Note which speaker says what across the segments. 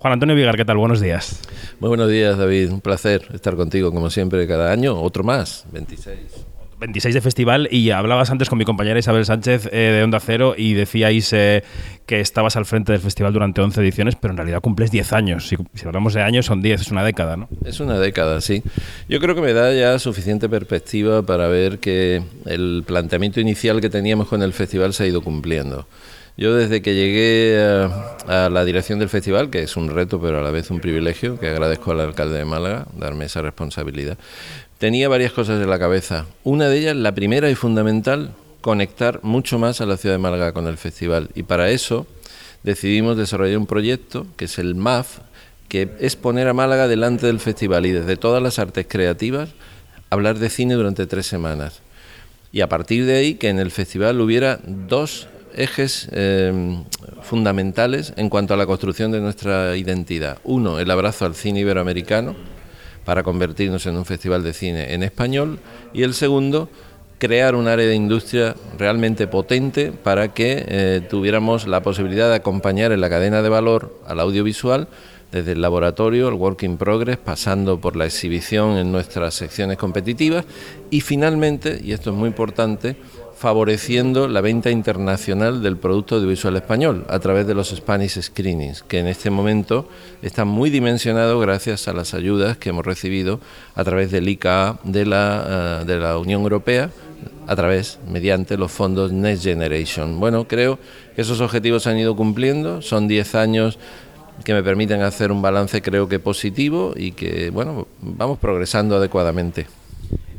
Speaker 1: Juan Antonio Vigar, ¿qué tal? Buenos días.
Speaker 2: Muy buenos días, David. Un placer estar contigo, como siempre, cada año. Otro más, 26.
Speaker 1: 26 de festival y hablabas antes con mi compañera Isabel Sánchez eh, de Onda Cero y decíais eh, que estabas al frente del festival durante 11 ediciones, pero en realidad cumples 10 años. Si, si, hablamos de años, son 10, es una década, ¿no?
Speaker 2: Es una década, sí. Yo creo que me da ya suficiente perspectiva para ver que el planteamiento inicial que teníamos con el festival se ha ido cumpliendo. Yo desde que llegué a, la dirección del festival, que es un reto pero a la vez un privilegio, que agradezco al alcalde de Málaga darme esa responsabilidad, tenía varias cosas en la cabeza. Una de ellas, la primera y fundamental, conectar mucho más a la ciudad de Málaga con el festival. Y para eso decidimos desarrollar un proyecto que es el MAF, que es poner a Málaga delante del festival y desde todas las artes creativas hablar de cine durante tres semanas. Y a partir de ahí que en el festival hubiera dos ejes eh, fundamentales en cuanto a la construcción de nuestra identidad. Uno, el abrazo al cine iberoamericano, para convertirnos en un festival de cine en español y el segundo, crear un área de industria realmente potente para que eh, tuviéramos la posibilidad de acompañar en la cadena de valor al audiovisual desde el laboratorio, el work in progress, pasando por la exhibición en nuestras secciones competitivas y finalmente, y esto es muy importante, favoreciendo la venta internacional del producto audiovisual español a través de los Spanish Screenings, que en este momento están muy dimensionados gracias a las ayudas que hemos recibido a través del ICA de la, uh, de la Unión Europea, a través, mediante los fondos Next Generation. Bueno, creo que esos objetivos se han ido cumpliendo, son 10 años que me permiten hacer un balance creo que positivo y que, bueno, vamos progresando adecuadamente.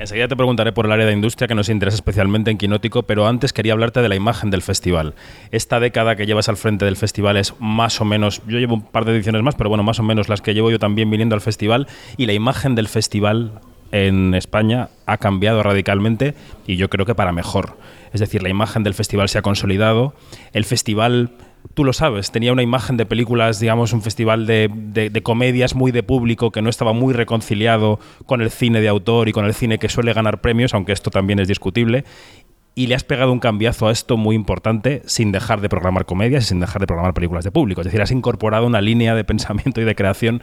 Speaker 1: Enseguida te preguntaré por el área de industria que nos interesa especialmente en Quinótico, pero antes quería hablarte de la imagen del festival. Esta década que llevas al frente del festival es más o menos, yo llevo un par de ediciones más, pero bueno, más o menos las que llevo yo también viniendo al festival, y la imagen del festival en España ha cambiado radicalmente y yo creo que para mejor. Es decir, la imagen del festival se ha consolidado, el festival tú lo sabes, tenía una imagen de películas, digamos, un festival de, de, comedias muy de público que no estaba muy reconciliado con el cine de autor y con el cine que suele ganar premios, aunque esto también es discutible. Y le has pegado un cambiazo a esto muy importante sin dejar de programar comedias y sin dejar de programar películas de público. Es decir, has incorporado una línea de pensamiento y de creación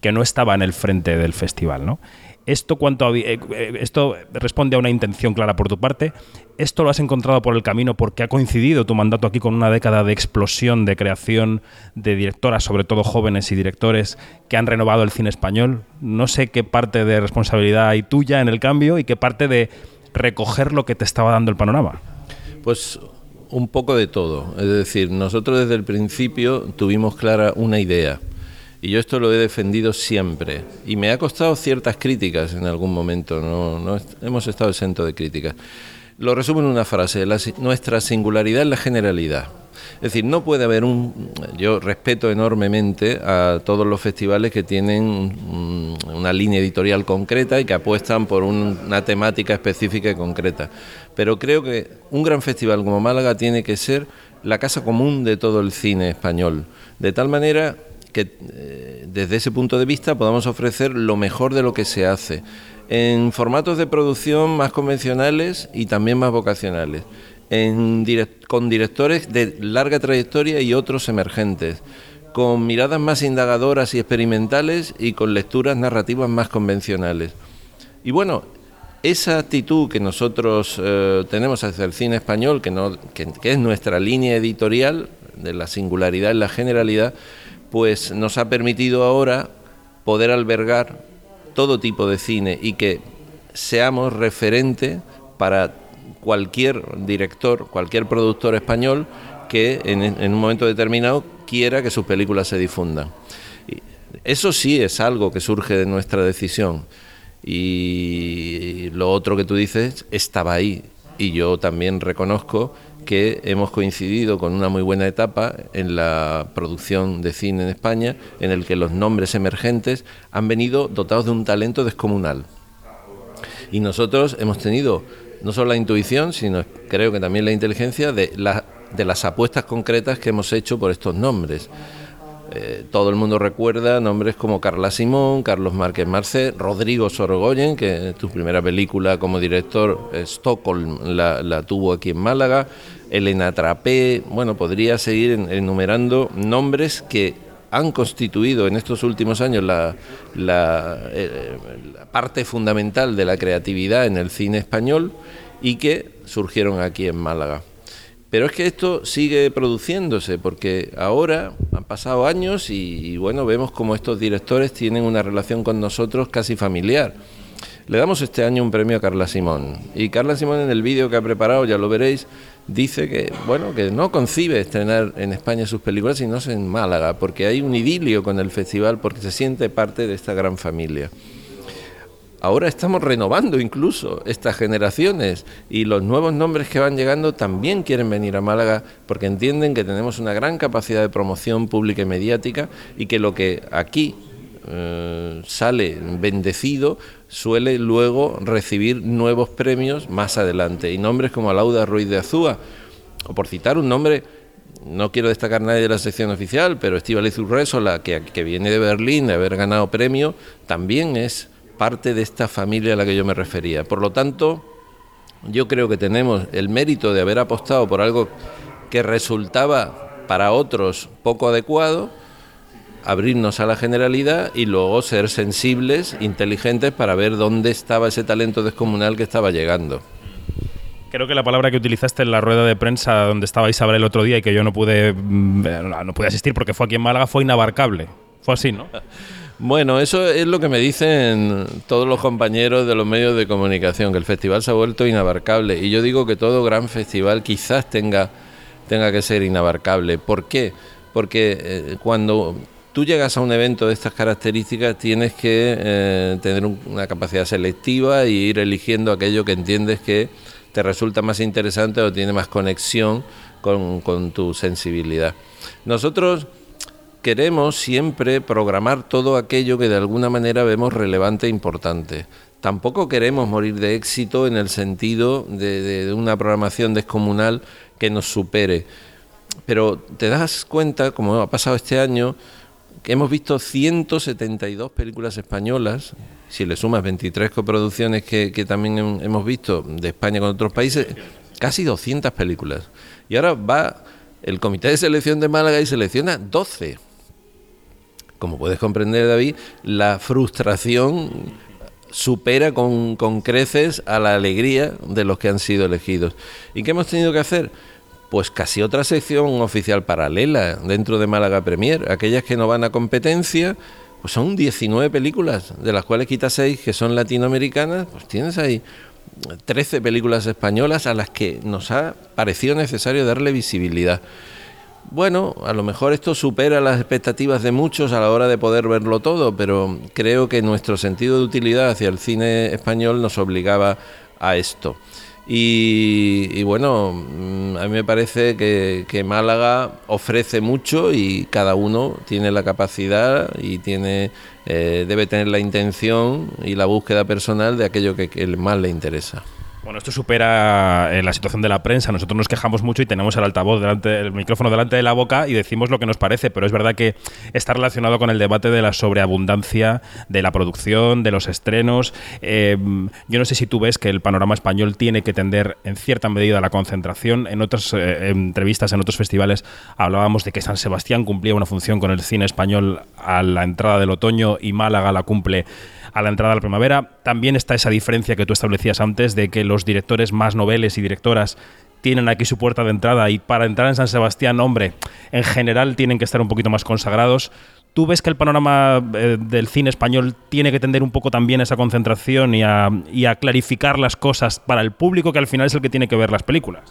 Speaker 1: que no estaba en el frente del festival, ¿no? Esto, a, eh, esto responde a una intención clara por tu parte. ¿Esto lo has encontrado por el camino porque ha coincidido tu mandato aquí con una década de explosión, de creación de directoras, sobre todo jóvenes y directores, que han renovado el cine español? No sé qué parte de responsabilidad hay tuya en el cambio y qué parte de recoger lo que te estaba dando el panorama.
Speaker 2: Pues un poco de todo. Es decir, nosotros desde el principio tuvimos clara una idea y yo esto lo he defendido siempre. Y me ha costado ciertas críticas en algún momento, no, no hemos estado exentos de críticas. Lo resumo en una frase, la, nuestra singularidad es la generalidad. Es decir, no puede haber un... Yo respeto enormemente a todos los festivales que tienen una línea editorial concreta y que apuestan por un, una temática específica y concreta. Pero creo que un gran festival como Málaga tiene que ser la casa común de todo el cine español. De tal manera que eh, desde ese punto de vista podamos ofrecer lo mejor de lo que se hace, en formatos de producción más convencionales y también más vocacionales, en con directores de larga trayectoria y otros emergentes, con miradas más indagadoras y experimentales y con lecturas narrativas más convencionales. Y bueno, esa actitud que nosotros eh, tenemos hacia el cine español, que, no, que, que es nuestra línea editorial de la singularidad y la generalidad, pues nos ha permitido ahora poder albergar todo tipo de cine y que seamos referente para cualquier director, cualquier productor español que en, un momento determinado quiera que sus películas se difundan. Eso sí es algo que surge de nuestra decisión. Y lo otro que tú dices estaba ahí. Y yo también reconozco que hemos coincidido con una muy buena etapa en la producción de cine en España, en el que los nombres emergentes han venido dotados de un talento descomunal. Y nosotros hemos tenido no solo la intuición, sino creo que también la inteligencia de, la, de las apuestas concretas que hemos hecho por estos nombres. Eh, todo el mundo recuerda nombres como Carla Simón, Carlos Márquez Marcé, Rodrigo Sorogoyen, que tu primera película como director, Stockholm, la, tuvo aquí en Málaga, Elena Trapé, bueno, podría seguir enumerando nombres que han constituido en estos últimos años la, eh, la parte fundamental de la creatividad en el cine español y que surgieron aquí en Málaga. Pero es que esto sigue produciéndose porque ahora han pasado años y, bueno, vemos como estos directores tienen una relación con nosotros casi familiar. Le damos este año un premio a Carla Simón y Carla Simón en el vídeo que ha preparado, ya lo veréis, dice que bueno, que no concibe estrenar en España sus películas sino en Málaga, porque hay un idilio con el festival porque se siente parte de esta gran familia. Ahora estamos renovando incluso estas generaciones y los nuevos nombres que van llegando también quieren venir a Málaga porque entienden que tenemos una gran capacidad de promoción pública y mediática y que lo que aquí eh, sale bendecido suele luego recibir nuevos premios más adelante y nombres como Lauda Ruiz de Azúa o por citar un nombre no quiero destacar nadie de la sección oficial, pero Estivaliz Urresola, que, que viene de Berlín de haber ganado premio, también es parte de esta familia a la que yo me refería. Por lo tanto, yo creo que tenemos el mérito de haber apostado por algo que resultaba para otros poco adecuado, abrirnos a la generalidad y luego ser sensibles, inteligentes para ver dónde estaba ese talento descomunal que estaba llegando.
Speaker 1: Creo que la palabra que utilizaste en la rueda de prensa donde estaba Isabel el otro día y que yo no pude, mm, no pude asistir porque fue aquí en Málaga fue inabarcable. Fue así, ¿no?
Speaker 2: Bueno, eso es lo que me dicen todos los compañeros de los medios de comunicación, que el festival se ha vuelto inabarcable. Y yo digo que todo gran festival quizás tenga, tenga que ser inabarcable. ¿Por qué? Porque eh, cuando tú llegas a un evento de estas características tienes que eh, tener una capacidad selectiva y ir eligiendo aquello que entiendes que te resulta más interesante o tiene más conexión con, con tu sensibilidad. Nosotros queremos siempre programar todo aquello que de alguna manera vemos relevante e importante. Tampoco queremos morir de éxito en el sentido de, una programación descomunal que nos supere. Pero te das cuenta, como ha pasado este año, hemos visto 172 películas españolas, si le sumas 23 coproducciones que, también hemos visto de España con otros países, casi 200 películas. Y ahora va el Comité de Selección de Málaga y selecciona 12 como puedes comprender, David, la frustración supera con, creces a la alegría de los que han sido elegidos. ¿Y qué hemos tenido que hacer? Pues casi otra sección oficial paralela dentro de Málaga Premier. Aquellas que no van a competencia, pues son 19 películas, de las cuales quita 6 que son latinoamericanas, pues tienes ahí 13 películas españolas a las que nos ha parecido necesario darle visibilidad. Bueno, a lo mejor esto supera las expectativas de muchos a la hora de poder verlo todo, pero creo que nuestro sentido de utilidad hacia el cine español nos obligaba a esto. Y, bueno, mm, a mí me parece que, Málaga ofrece mucho y cada uno tiene la capacidad y tiene eh, debe tener la intención y la búsqueda personal de aquello que más le interesa.
Speaker 1: Bueno, esto supera eh, la situación de la prensa. Nosotros nos quejamos mucho y tenemos el altavoz delante, el micrófono delante de la boca y decimos lo que nos parece, pero es verdad que está relacionado con el debate de la sobreabundancia de la producción, de los estrenos. Eh, yo no sé si tú ves que el panorama español tiene que tender en cierta medida a la concentración. En otras eh, entrevistas, en otros festivales, hablábamos de que San Sebastián cumplía una función con el cine español a la entrada del otoño y Málaga la cumple a la entrada de la primavera. También está esa diferencia que tú establecías antes de que los directores más noveles y directoras tienen aquí su puerta de entrada y para entrar en San Sebastián, hombre, en general tienen que estar un poquito más consagrados. ¿Tú ves que el panorama eh, del cine español tiene que tender un poco también a esa concentración y a, y a clarificar las cosas para el público que al final es el que tiene que ver las películas?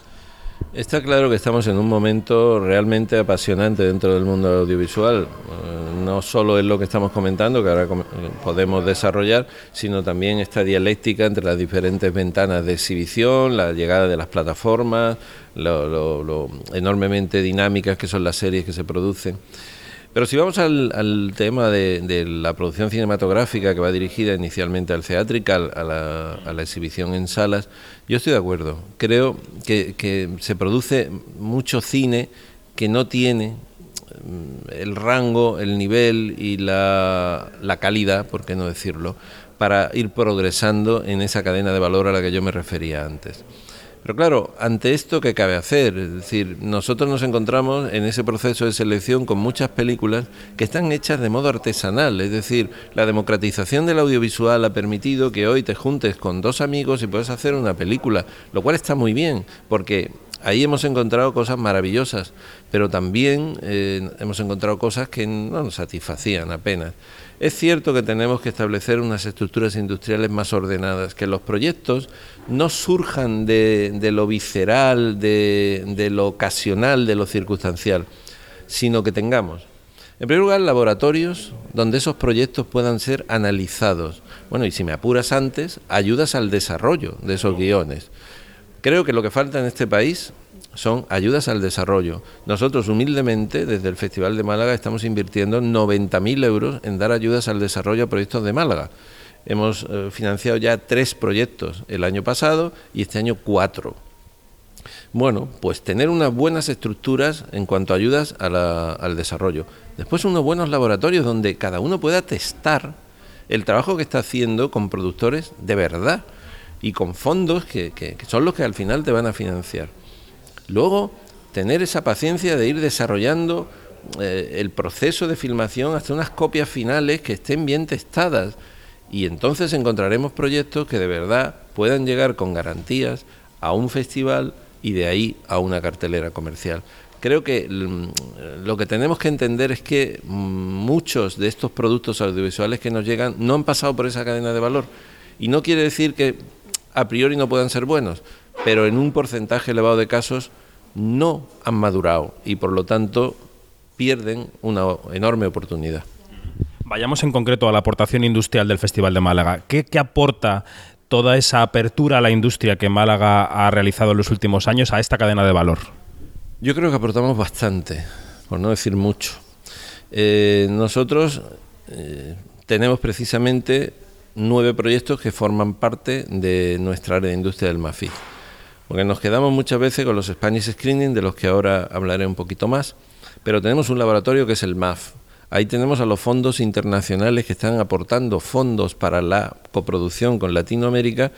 Speaker 2: Está claro que estamos en un momento realmente apasionante dentro del mundo audiovisual. No solo es lo que estamos comentando, que ahora podemos desarrollar, sino también esta dialéctica entre las diferentes ventanas de exhibición, la llegada de las plataformas, lo, enormemente dinámicas que son las series que se producen. Pero si vamos al, tema de, la producción cinematográfica que va dirigida inicialmente al theatrical, a la, exhibición en salas, yo estoy de acuerdo. Creo que, se produce mucho cine que no tiene el rango, el nivel y la, la calidad, por qué no decirlo, para ir progresando en esa cadena de valor a la que yo me refería antes. Pero claro, ante esto, ¿qué cabe hacer? Es decir, nosotros nos encontramos en ese proceso de selección con muchas películas que están hechas de modo artesanal, es decir, la democratización del audiovisual ha permitido que hoy te juntes con dos amigos y puedes hacer una película, lo cual está muy bien, porque ahí hemos encontrado cosas maravillosas, pero también eh, hemos encontrado cosas que no nos satisfacían apenas. Es cierto que tenemos que establecer unas estructuras industriales más ordenadas, que los proyectos no surjan de, lo visceral, de, lo ocasional, de lo circunstancial, sino que tengamos, en primer lugar, laboratorios donde esos proyectos puedan ser analizados. Bueno, y si me apuras antes, ayudas al desarrollo de esos guiones. Creo que lo que falta en este país son ayudas al desarrollo. Nosotros humildemente desde el Festival de Málaga estamos invirtiendo 90.000 euros en dar ayudas al desarrollo a proyectos de Málaga. Hemos eh, financiado ya tres proyectos el año pasado y este año cuatro. Bueno, pues tener unas buenas estructuras en cuanto a ayudas al desarrollo. Después unos buenos laboratorios donde cada uno pueda testar el trabajo que está haciendo con productores de verdad y con fondos que son los que al final te van a financiar. Luego, tener esa paciencia de ir desarrollando eh, el proceso de filmación hasta unas copias finales que estén bien testadas. Y entonces encontraremos proyectos que de verdad puedan llegar con garantías a un festival y de ahí a una cartelera comercial. Creo que mm, lo que tenemos que entender es que mm, muchos de estos productos audiovisuales que nos llegan no han pasado por esa cadena de valor. Y no quiere decir que a priori no puedan ser buenos, pero en un porcentaje elevado de casos no han madurado y por lo tanto pierden una enorme oportunidad.
Speaker 1: Vayamos en concreto a la aportación industrial del Festival de Málaga. ¿Qué, aporta toda esa apertura a la industria que Málaga ha realizado en los últimos años a esta cadena de valor?
Speaker 2: Yo creo que aportamos bastante, por no decir mucho. Eh, nosotros eh, tenemos precisamente nueve proyectos que forman parte de nuestra área de industria del MAFI. Porque nos quedamos muchas veces con los Spanish Screening, de los que ahora hablaré un poquito más, pero tenemos un laboratorio que es el MAF. Ahí tenemos a los fondos internacionales que están aportando fondos para la coproducción con Latinoamérica,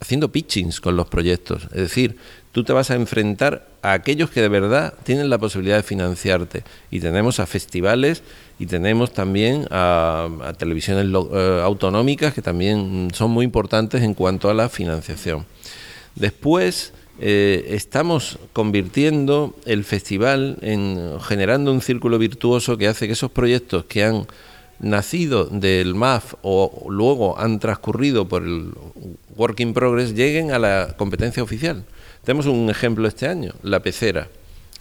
Speaker 2: haciendo pitchings con los proyectos. Es decir, tú te vas a enfrentar a aquellos que de verdad tienen la posibilidad de financiarte. Y tenemos a festivales y tenemos también a, televisiones eh, autonómicas que también son muy importantes en cuanto a la financiación. Después eh, estamos convirtiendo el festival en generando un círculo virtuoso que hace que esos proyectos que han nacido del MAF o luego han transcurrido por el Work in Progress lleguen a la competencia oficial. Tenemos un ejemplo este año, la pecera.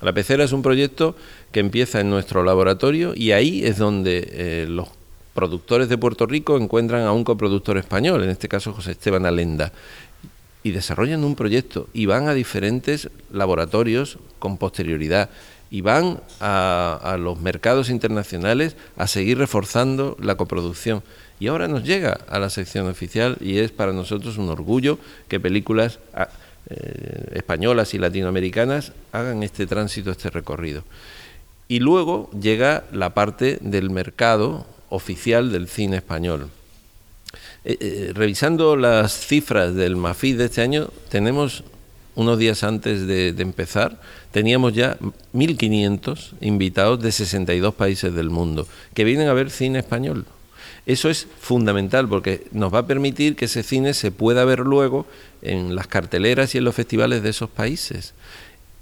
Speaker 2: La pecera es un proyecto que empieza en nuestro laboratorio y ahí es donde eh, los productores de Puerto Rico encuentran a un coproductor español, en este caso José Esteban Alenda y desarrollan un proyecto y van a diferentes laboratorios con posterioridad y van a, los mercados internacionales a seguir reforzando la coproducción. Y ahora nos llega a la sección oficial y es para nosotros un orgullo que películas ah, eh, españolas y latinoamericanas hagan este tránsito, este recorrido. Y luego llega la parte del mercado oficial del cine español. Eh, eh, revisando las cifras del MAFID de este año, tenemos unos días antes de, empezar, teníamos ya 1.500 invitados de 62 países del mundo que vienen a ver cine español. Eso es fundamental porque nos va a permitir que ese cine se pueda ver luego en las carteleras y en los festivales de esos países.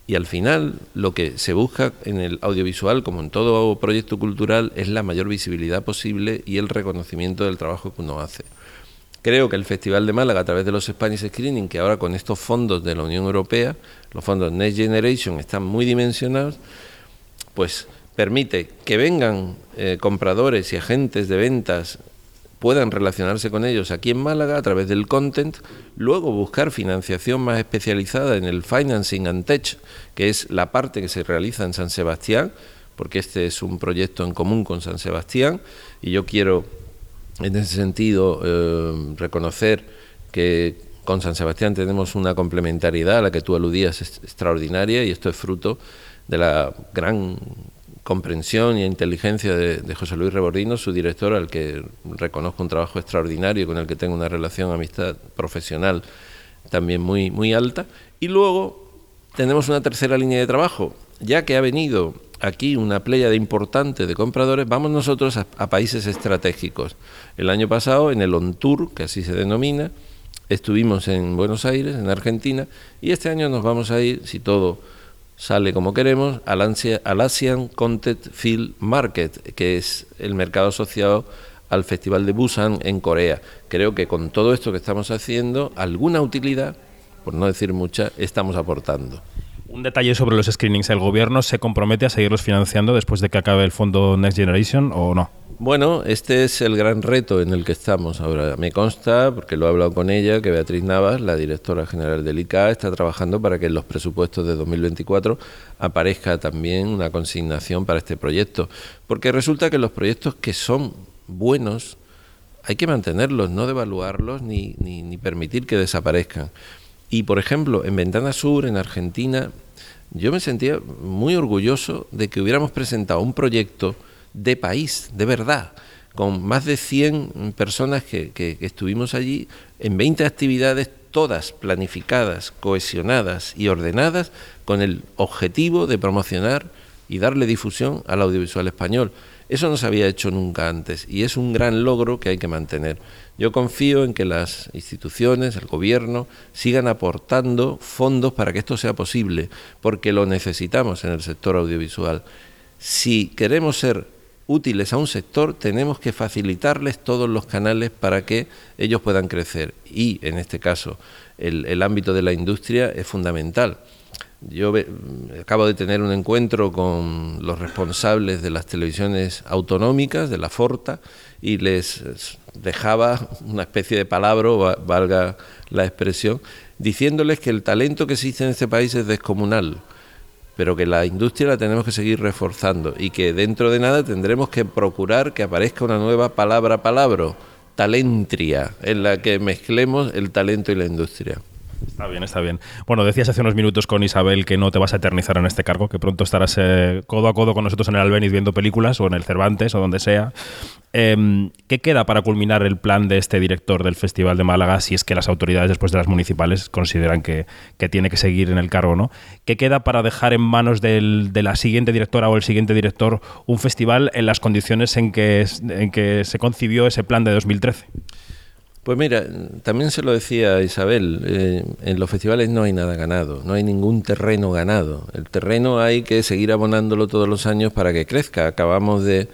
Speaker 2: Y al final lo que se busca en el audiovisual, como en todo proyecto cultural, es la mayor visibilidad posible y el reconocimiento del trabajo que uno hace. Creo que el Festival de Málaga, a través de los Spanish Screening, que ahora con estos fondos de la Unión Europea, los fondos Next Generation, están muy dimensionados, pues permite que vengan eh, compradores y agentes de ventas puedan relacionarse con ellos aquí en Málaga a través del content, luego buscar financiación más especializada en el Financing and Tech, que es la parte que se realiza en San Sebastián, porque este es un proyecto en común con San Sebastián, y yo quiero en ese sentido, eh, reconocer que con San Sebastián tenemos una complementariedad a la que tú aludías extraordinaria y esto es fruto de la gran comprensión e inteligencia de, José Luis Rebordino, su director, al que reconozco un trabajo extraordinario con el que tengo una relación, amistad profesional también muy, muy alta. Y luego tenemos una tercera línea de trabajo, ya que ha venido aquí una playa de importante de compradores, vamos nosotros a, a, países estratégicos. El año pasado, en el OnTour, que así se denomina, estuvimos en Buenos Aires, en Argentina, y este año nos vamos a ir, si todo sale como queremos, al, al Asian Content Field Market, que es el mercado asociado al Festival de Busan en Corea. Creo que con todo esto que estamos haciendo, alguna utilidad, por no decir mucha, estamos aportando.
Speaker 1: Un detalle sobre los screenings. ¿El gobierno se compromete a seguirlos financiando después de que acabe el fondo Next Generation o no?
Speaker 2: Bueno, este es el gran reto en el que estamos ahora. Me consta, porque lo he hablado con ella, que Beatriz Navas, la directora general del ICA, está trabajando para que en los presupuestos de 2024 aparezca también una consignación para este proyecto. Porque resulta que los proyectos que son buenos hay que mantenerlos, no devaluarlos ni, ni, ni permitir que desaparezcan. Y, por ejemplo, en Ventana Sur, en Argentina, yo me sentía muy orgulloso de que hubiéramos presentado un proyecto de país, de verdad, con más de 100 personas que, que, estuvimos allí, en 20 actividades, todas planificadas, cohesionadas y ordenadas, con el objetivo de promocionar y darle difusión al audiovisual español. Eso no se había hecho nunca antes y es un gran logro que hay que mantener. Yo confío en que las instituciones, el gobierno, sigan aportando fondos para que esto sea posible, porque lo necesitamos en el sector audiovisual. Si queremos ser útiles a un sector, tenemos que facilitarles todos los canales para que ellos puedan crecer. Y, en este caso, el, ámbito de la industria es fundamental. Yo acabo de tener un encuentro con los responsables de las televisiones autonómicas, de la Forta, y les dejaba una especie de palabra, valga la expresión, diciéndoles que el talento que existe en este país es descomunal, pero que la industria la tenemos que seguir reforzando y que dentro de nada tendremos que procurar que aparezca una nueva palabra palabra, talentria, en la que mezclemos el talento y la industria.
Speaker 1: Está bien, está bien. Bueno, decías hace unos minutos con Isabel que no te vas a eternizar en este cargo, que pronto estarás eh, codo a codo con nosotros en el Albeniz viendo películas o en el Cervantes o donde sea. Eh, ¿Qué queda para culminar el plan de este director del Festival de Málaga si es que las autoridades después de las municipales consideran que, que tiene que seguir en el cargo? ¿no? ¿Qué queda para dejar en manos del, de la siguiente directora o el siguiente director un festival en las condiciones en que, en que se concibió ese plan de 2013?
Speaker 2: Pues mira, también se lo decía Isabel, eh, en los festivales no hay nada ganado, no hay ningún terreno ganado. El terreno hay que seguir abonándolo todos los años para que crezca. Acabamos de,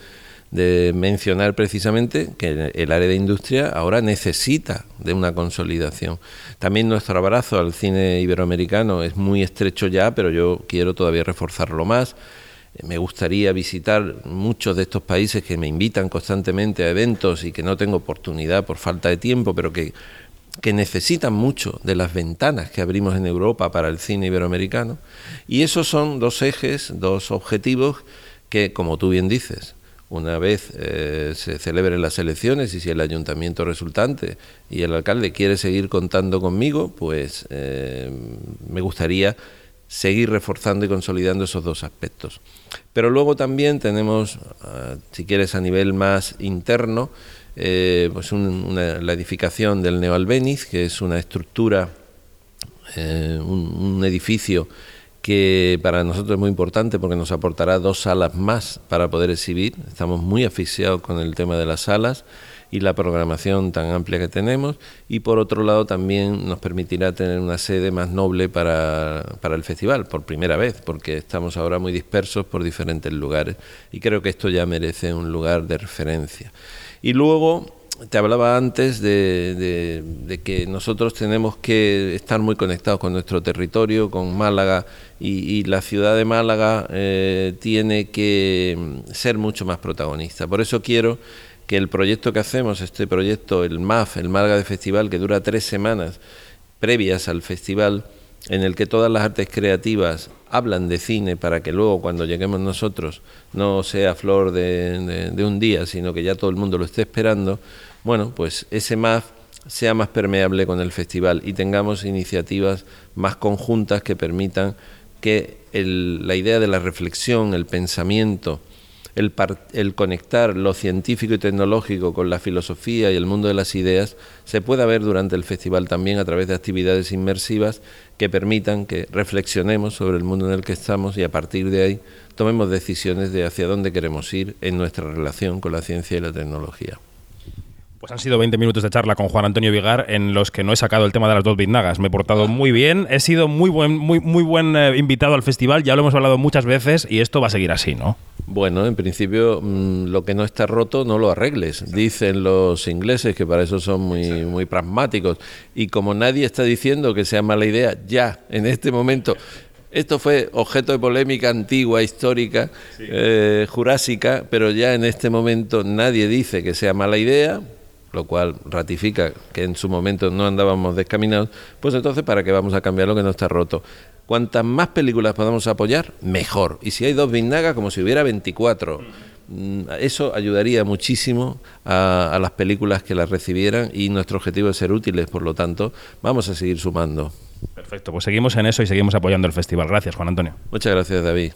Speaker 2: de mencionar precisamente que el área de industria ahora necesita de una consolidación. También nuestro abrazo al cine iberoamericano es muy estrecho ya, pero yo quiero todavía reforzarlo más me gustaría visitar muchos de estos países que me invitan constantemente a eventos y que no tengo oportunidad por falta de tiempo, pero que, que necesitan mucho de las ventanas que abrimos en Europa para el cine iberoamericano. Y esos son dos ejes, dos objetivos que, como tú bien dices, una vez eh, se celebren las elecciones y si el ayuntamiento resultante y el alcalde quiere seguir contando conmigo, pues eh, me gustaría seguir reforzando y consolidando esos dos aspectos. Pero luego también tenemos, uh, si quieres, a nivel más interno, eh, pues un, la edificación del Neoalbeniz, que es una estructura, eh, un, un edificio que para nosotros es muy importante porque nos aportará dos salas más para poder exhibir. Estamos muy asfixiados con el tema de las salas y la programación tan amplia que tenemos y por otro lado también nos permitirá tener una sede más noble para, para el festival por primera vez porque estamos ahora muy dispersos por diferentes lugares y creo que esto ya merece un lugar de referencia. Y luego te hablaba antes de, de, que nosotros tenemos que estar muy conectados con nuestro territorio, con Málaga, y, la ciudad de Málaga eh, tiene que ser mucho más protagonista. Por eso quiero que el proyecto que hacemos, este proyecto, el MAF, el Málaga de Festival, que dura tres semanas previas al festival, en el que todas las artes creativas hablan de cine para que luego cuando lleguemos nosotros no sea flor de, de, de, un día, sino que ya todo el mundo lo esté esperando, bueno, pues ese MAF sea más permeable con el festival y tengamos iniciativas más conjuntas que permitan que el, la idea de la reflexión, el pensamiento, el, el, conectar lo científico y tecnológico con la filosofía y el mundo de las ideas se pueda ver durante el festival también a través de actividades inmersivas que permitan que reflexionemos sobre el mundo en el que estamos y a partir de ahí tomemos decisiones de hacia dónde queremos ir en nuestra relación con la ciencia y la tecnología.
Speaker 1: Pues han sido 20 minutos de charla con Juan Antonio Vigar en los que no he sacado el tema de las dos biznagas. Me he portado muy bien, he sido muy buen, muy, muy buen eh, invitado al festival, ya lo hemos hablado muchas veces y esto va a seguir así, ¿no?
Speaker 2: Bueno, en principio mm, lo que no está roto no lo arregles, dicen los ingleses que para eso son muy, muy pragmáticos. Y como nadie está diciendo que sea mala idea, ya, en este momento, esto fue objeto de polémica antigua, histórica, eh, jurásica, pero ya en este momento nadie dice que sea mala idea, lo cual ratifica que en su momento no andábamos descaminados, pues entonces ¿para qué vamos a cambiar lo que no está roto? Cuantas más películas podamos apoyar, mejor. Y si hay dos Vinnagas, como si hubiera 24. Mm, eso ayudaría muchísimo a, a las películas que las recibieran y nuestro objetivo es ser útiles, por lo tanto, vamos a seguir sumando.
Speaker 1: Perfecto, pues seguimos en eso y seguimos apoyando el festival. Gracias, Juan Antonio.
Speaker 2: Muchas gracias, David.